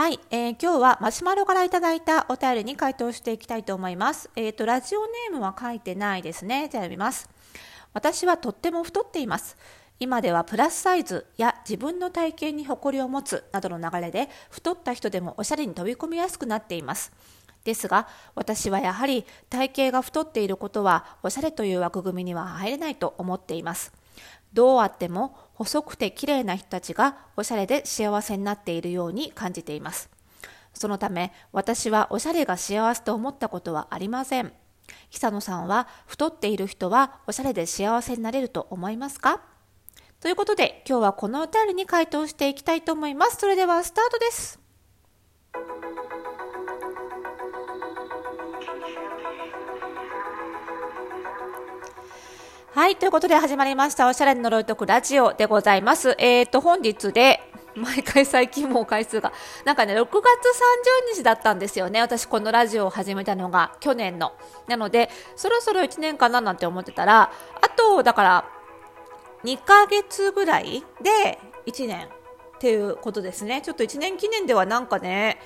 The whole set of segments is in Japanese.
はい、えー、今日はマシュマロからいただいたお便りに回答していきたいと思います。えっ、ー、と、ラジオネームは書いてないですね。じゃあ読みます。私はとっても太っています。今ではプラスサイズや自分の体型に誇りを持つなどの流れで太った人でもおしゃれに飛び込みやすくなっています。ですが私はやはり体型が太っていることはおしゃれという枠組みには入れないと思っています。どうあっても細くて綺麗な人たちがおしゃれで幸せになっているように感じています。そのため私はおしゃれが幸せと思ったことはありません。久野さんは太っている人はおしゃれで幸せになれると思いますか？ということで今日はこのお便りに回答していきたいと思います。それではスタートです。はい。ということで始まりました。おしゃれの呪いとくラジオでございます。えっ、ー、と、本日で、毎回最近もう回数が、なんかね、6月30日だったんですよね。私このラジオを始めたのが去年の。なので、そろそろ1年かななんて思ってたら、あと、だから、2ヶ月ぐらいで1年っていうことですね。ちょっと1年記念ではなんかね、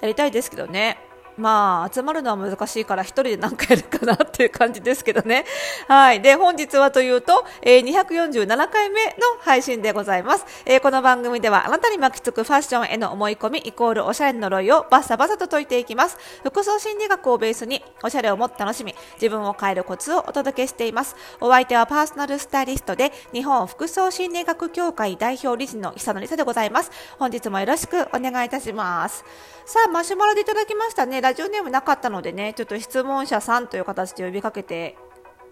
やりたいですけどね。まあ、集まるのは難しいから一人で何回やるかなっていう感じですけどね。はい。で、本日はというと、えー、247回目の配信でございます。えー、この番組ではあなたに巻きつくファッションへの思い込みイコールおしゃれの呪いをバッサバサと解いていきます。服装心理学をベースにおしゃれをもっと楽しみ、自分を変えるコツをお届けしています。お相手はパーソナルスタイリストで日本服装心理学協会代表理事の久野理沙でございます。本日もよろしくお願いいたします。さあ、マシュマロでいただきましたね。ラジオネームなかったのでね、ちょっと質問者さんという形で呼びかけて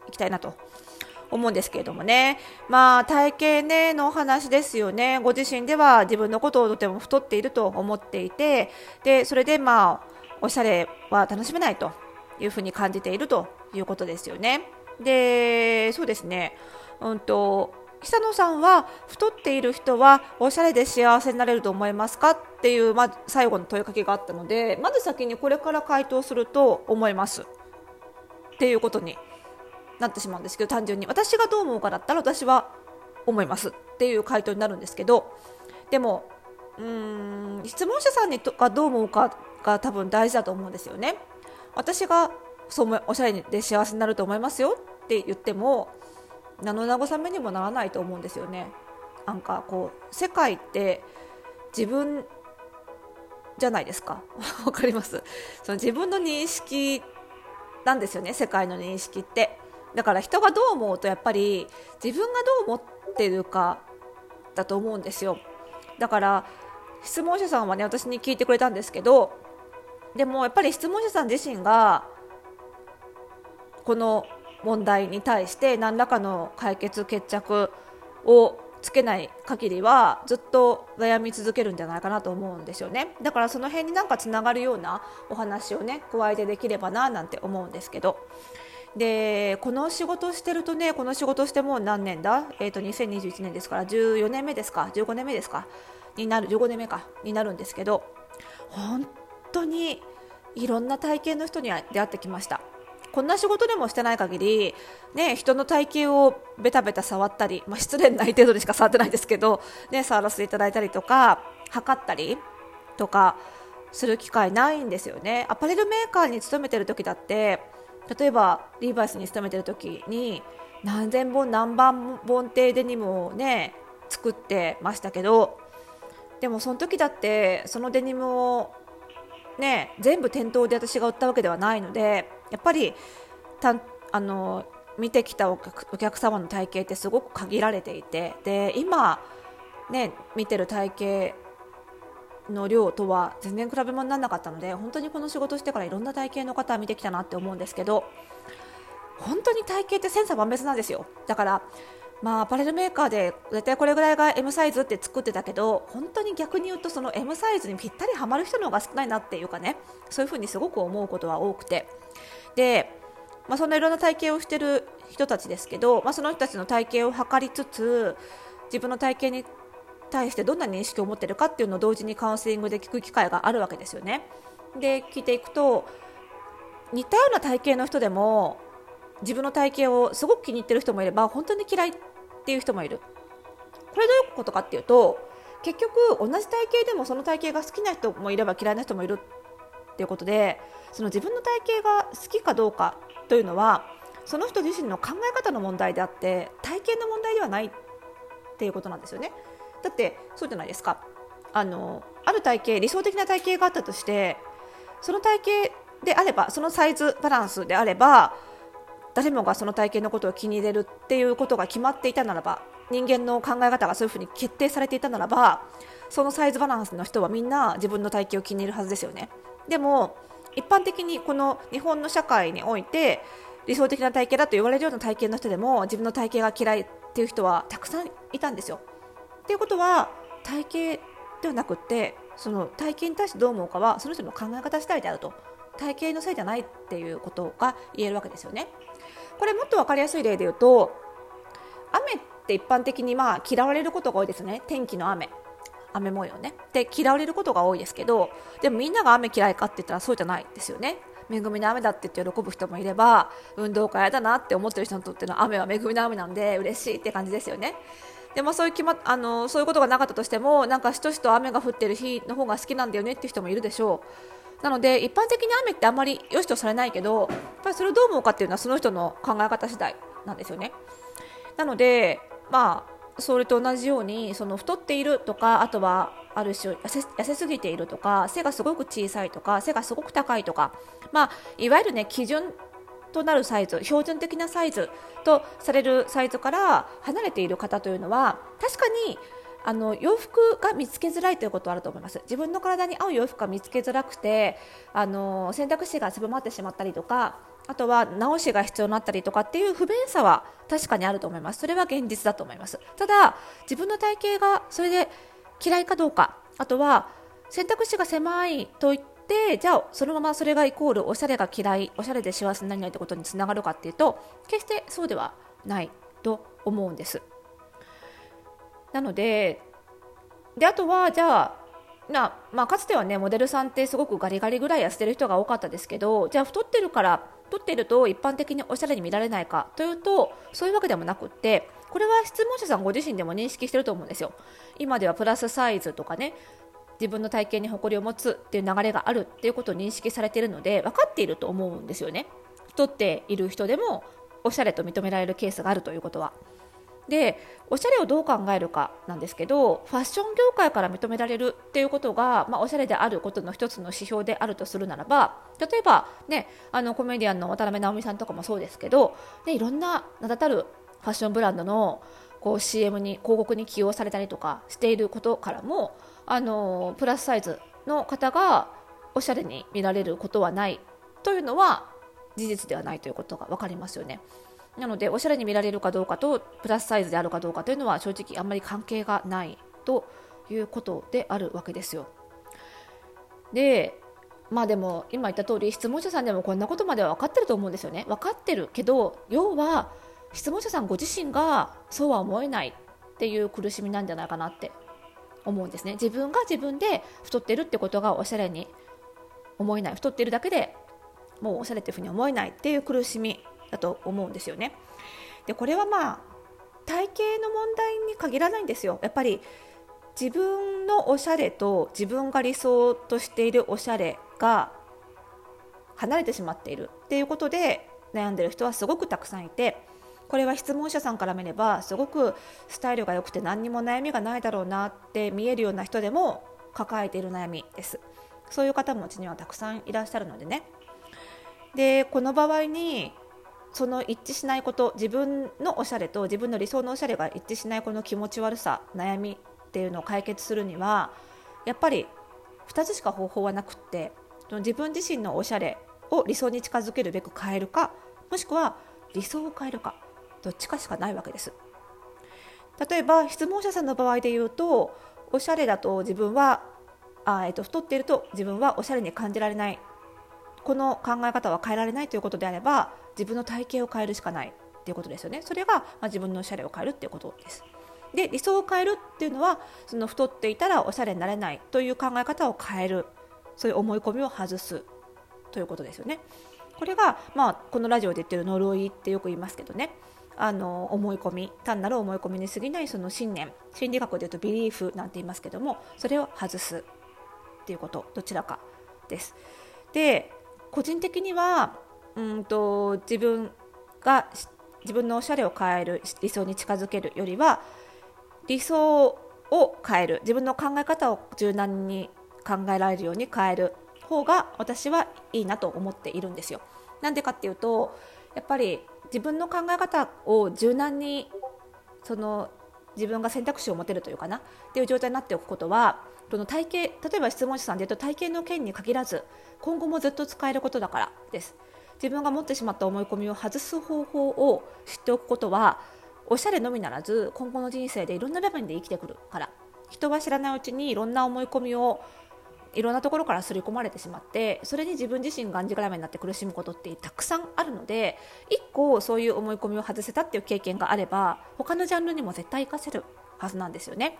いきたいなと思うんですけれどもね。まあ、体型ね、のお話ですよね。ご自身では自分のことをとても太っていると思っていて、で、それでまあ、おしゃれは楽しめないというふうに感じているということですよね。で、そうですね。うんと、久野さんは太っている人はおしゃれで幸せになれると思いますか？っていう、ま、最後の問いかけがあったのでまず先にこれから回答すると思いますっていうことになってしまうんですけど単純に私がどう思うかだったら私は思いますっていう回答になるんですけどでもうーん質問者さんにとかどう思うかが多分大事だと思うんですよね。私がそうおしゃれで幸せになると思いますよって言っても名の慰めにもならないと思うんですよね。なんかこう世界って自分じゃないですか。わかります？その自分の認識なんですよね、世界の認識って。だから人がどう思うとやっぱり自分がどう思ってるかだと思うんですよ。だから質問者さんはね、私に聞いてくれたんですけど、でもやっぱり質問者さん自身がこの問題に対して何らかの解決決着をつけない限りはずっと悩み続けるんじゃないかなと思うんですよね。だからその辺になんかつながるようなお話をね加えてできればななんて思うんですけど。でこの仕事してるとねこの仕事してもう何年だ？えっ、ー、と2021年ですから14年目ですか？15年目ですか？になる15年目か。になるんですけど本当にいろんな体験の人に出会ってきました。こんな仕事でもしてない限り、ね、人の体型をベタベタ触ったり、まあ、失礼ない程度にしか触ってないですけど、ね、触らせていただいたりとか測ったりとかする機会ないんですよね。アパレルメーカーに勤めてる時だって例えばリーバイスに勤めてる時に何千本何万本ってデニムをね作ってましたけどでもその時だってそのデニムをね全部店頭で私が売ったわけではないのでやっぱりたあの見てきたお客様の体型ってすごく限られていてで今、ね、見てる体型の量とは全然比べ物にならなかったので本当にこの仕事してからいろんな体型の方見てきたなって思うんですけど本当に体型って千差万別なんですよ。だからまあ、アパレルメーカーで絶対これぐらいが M サイズって作ってたけど本当に逆に言うとその M サイズにぴったりはまる人の方が少ないなっていうかねそういうふうにすごく思うことは多くてで、まあ、そんないろんな体型をしてる人たちですけど、まあ、その人たちの体型を測りつつ自分の体型に対してどんな認識を持っているかっていうのを同時にカウンセリングで聞く機会があるわけですよね。で聞いていくと似たような体型の人でも自分の体型をすごく気に入ってる人もいれば本当に嫌いっていう人もいる。これどういうことかっていうと結局同じ体型でもその体型が好きな人もいれば嫌いな人もいるっていうことでその自分の体型が好きかどうかというのはその人自身の考え方の問題であって体型の問題ではないっていうことなんですよね。だってそうじゃないですかあのある体型理想的な体型があったとしてその体型であればそのサイズバランスであれば誰もがその体型のことを気に入れるっていうことが決まっていたならば人間の考え方がそういうふうに決定されていたならばそのサイズバランスの人はみんな自分の体型を気に入るはずですよねでも一般的にこの日本の社会において理想的な体型だと言われるような体型の人でも自分の体型が嫌いっていう人はたくさんいたんですよ。っていうことは体型ではなくてその体型に対してどう思うかはその人の考え方次第であると体型のせいじゃないっていうことが言えるわけですよね。これもっと分かりやすい例で言うと雨って一般的にまあ嫌われることが多いですね。天気の雨。雨模様ね。で嫌われることが多いですけどでもみんなが雨嫌いかって言ったらそうじゃないですよね。恵みの雨だって言って喜ぶ人もいれば運動会だなって思ってる人にとっての雨は恵みの雨なんで嬉しいって感じですよね。でもそういう決まあのそういうことがなかったとしてもなんかしとしと雨が降ってる日の方が好きなんだよねって人もいるでしょう。なので一般的に雨ってあんまり良しとされないけどやっぱりそれをどう思うかっていうのはその人の考え方次第なんですよね。なのでまあそれと同じようにその太っているとかあとはある種痩せすぎているとか背がすごく小さいとか背がすごく高いとか、まあ、いわゆる、ね、基準となるサイズ標準的なサイズとされるサイズから離れている方というのは確かにあの洋服が見つけづらいということはあると思います自分の体に合う洋服が見つけづらくてあの選択肢が狭まってしまったりとかあとは直しが必要になったりとかっていう不便さは確かにあると思います。それは現実だと思います。ただ、自分の体型がそれで嫌いかどうか、あとは選択肢が狭いと言って、じゃあそのままそれがイコールおしゃれが嫌い、おしゃれで幸せにならないってことにつながるかっていうと、決してそうではないと思うんです。なので、であとはじゃあなまあ、かつてはねモデルさんってすごくガリガリぐらい痩せてる人が多かったですけどじゃあ太ってるから太ってると一般的におしゃれに見られないかというとそういうわけでもなくってこれは質問者さんご自身でも認識してると思うんですよ。今ではプラスサイズとかね自分の体型に誇りを持つっていう流れがあるっていうことを認識されているので分かっていると思うんですよね。太っている人でもおしゃれと認められるケースがあるということは。でおしゃれをどう考えるかなんですけどファッション業界から認められるっていうことが、まあ、おしゃれであることの一つの指標であるとするならば例えば、ね、あのコメディアンの渡辺直美さんとかもそうですけど、ね、いろんな名だたるファッションブランドのこう CM に広告に起用されたりとかしていることからもあのプラスサイズの方がおしゃれに見られることはないというのは事実ではないということが分かりますよね。なのでおしゃれに見られるかどうかとプラスサイズであるかどうかというのは正直あんまり関係がないということであるわけですよ。でまあでも今言った通り質問者さんでもこんなことまでは分かってると思うんですよね。分かってるけど要は質問者さんご自身がそうは思えないっていう苦しみなんじゃないかなって思うんですね。自分が自分で太ってるってことがおしゃれに思えない太ってるだけでもうおしゃれっていうふうに思えないっていう苦しみだと思うんですよね。でこれはまあ体型の問題に限らないんですよ。やっぱり自分のおしゃれと自分が理想としているおしゃれが離れてしまっているっていうことで悩んでる人はすごくたくさんいてこれは質問者さんから見ればすごくスタイルが良くて何にも悩みがないだろうなって見えるような人でも抱えている悩みですそういう方もうちにはたくさんいらっしゃるのでねでこの場合にその一致しないこと自分のおしゃれと自分の理想のおしゃれが一致しないこの気持ち悪さ悩みっていうのを解決するにはやっぱり2つしか方法はなくって自分自身のおしゃれを理想に近づけるべく変えるかもしくは理想を変えるかどっちかしかないわけです。例えば質問者さんの場合で言うとおしゃれだと自分はあ、えっと、太っていると自分はおしゃれに感じられない。この考え方は変えられないということであれば自分の体型を変えるしかないっていうことですよね。それが、まあ、自分のおしゃれを変えるっていうことです。で理想を変えるっていうのはその太っていたらおしゃれになれないという考え方を変える。そういう思い込みを外すということですよね。これが、まあ、このラジオで言ってる呪いってよく言いますけどね。あの思い込み単なる思い込みに過ぎないその信念。心理学でいうとビリーフなんて言いますけどもそれを外すっていうことどちらかです。で個人的にはうんと自分が自分のおしゃれを変える理想に近づけるよりは理想を変える自分の考え方を柔軟に考えられるように変える方が私はいいなと思っているんですよ。なんでかっていうとやっぱり自分の考え方を柔軟にその自分が選択肢を持てるというかなっていう状態になっておくことはその体系例えば質問者さんでいうと体系の件に限らず今後もずっと使えることだからです自分が持ってしまった思い込みを外す方法を知っておくことはおしゃれのみならず今後の人生でいろんな場面で生きてくるから人は知らないうちにいろんな思い込みをいろんなところから刷り込まれてしまってそれに自分自身がんじがらめになって苦しむことってたくさんあるので1個そういう思い込みを外せたっていう経験があれば他のジャンルにも絶対活かせるはずなんですよね。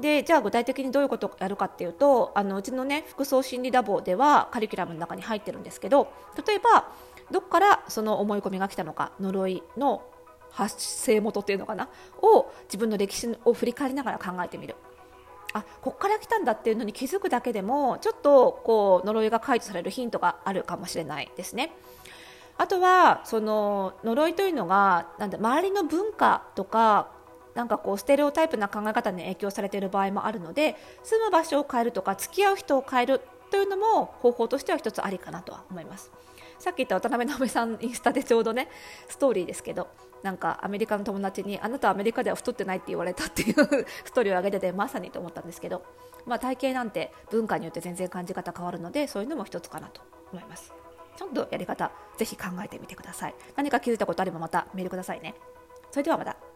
でじゃあ具体的にどういうことをやるかっていうとあのうちのね服装心理ラボではカリキュラムの中に入ってるんですけど例えばどこからその思い込みが来たのか呪いの発生元っていうのかな？を自分の歴史を振り返りながら考えてみるあこっから来たんだっていうのに気づくだけでもちょっとこう呪いが解除されるヒントがあるかもしれないですね。あとはその呪いというのがなんで周りの文化とかなんかこうステレオタイプな考え方に影響されている場合もあるので住む場所を変えるとか付き合う人を変えるというのも方法としては一つありかなとは思います。さっき言った渡辺直美さんインスタでちょうどねストーリーですけどなんかアメリカの友達にあなたはアメリカでは太ってないって言われたっていうストーリーを上げててまさにと思ったんですけど、まあ、体型なんて文化によって全然感じ方変わるのでそういうのも一つかなと思います。ちょっとやり方ぜひ考えてみてください。何か気づいたことあればまたメールくださいね。それではまた。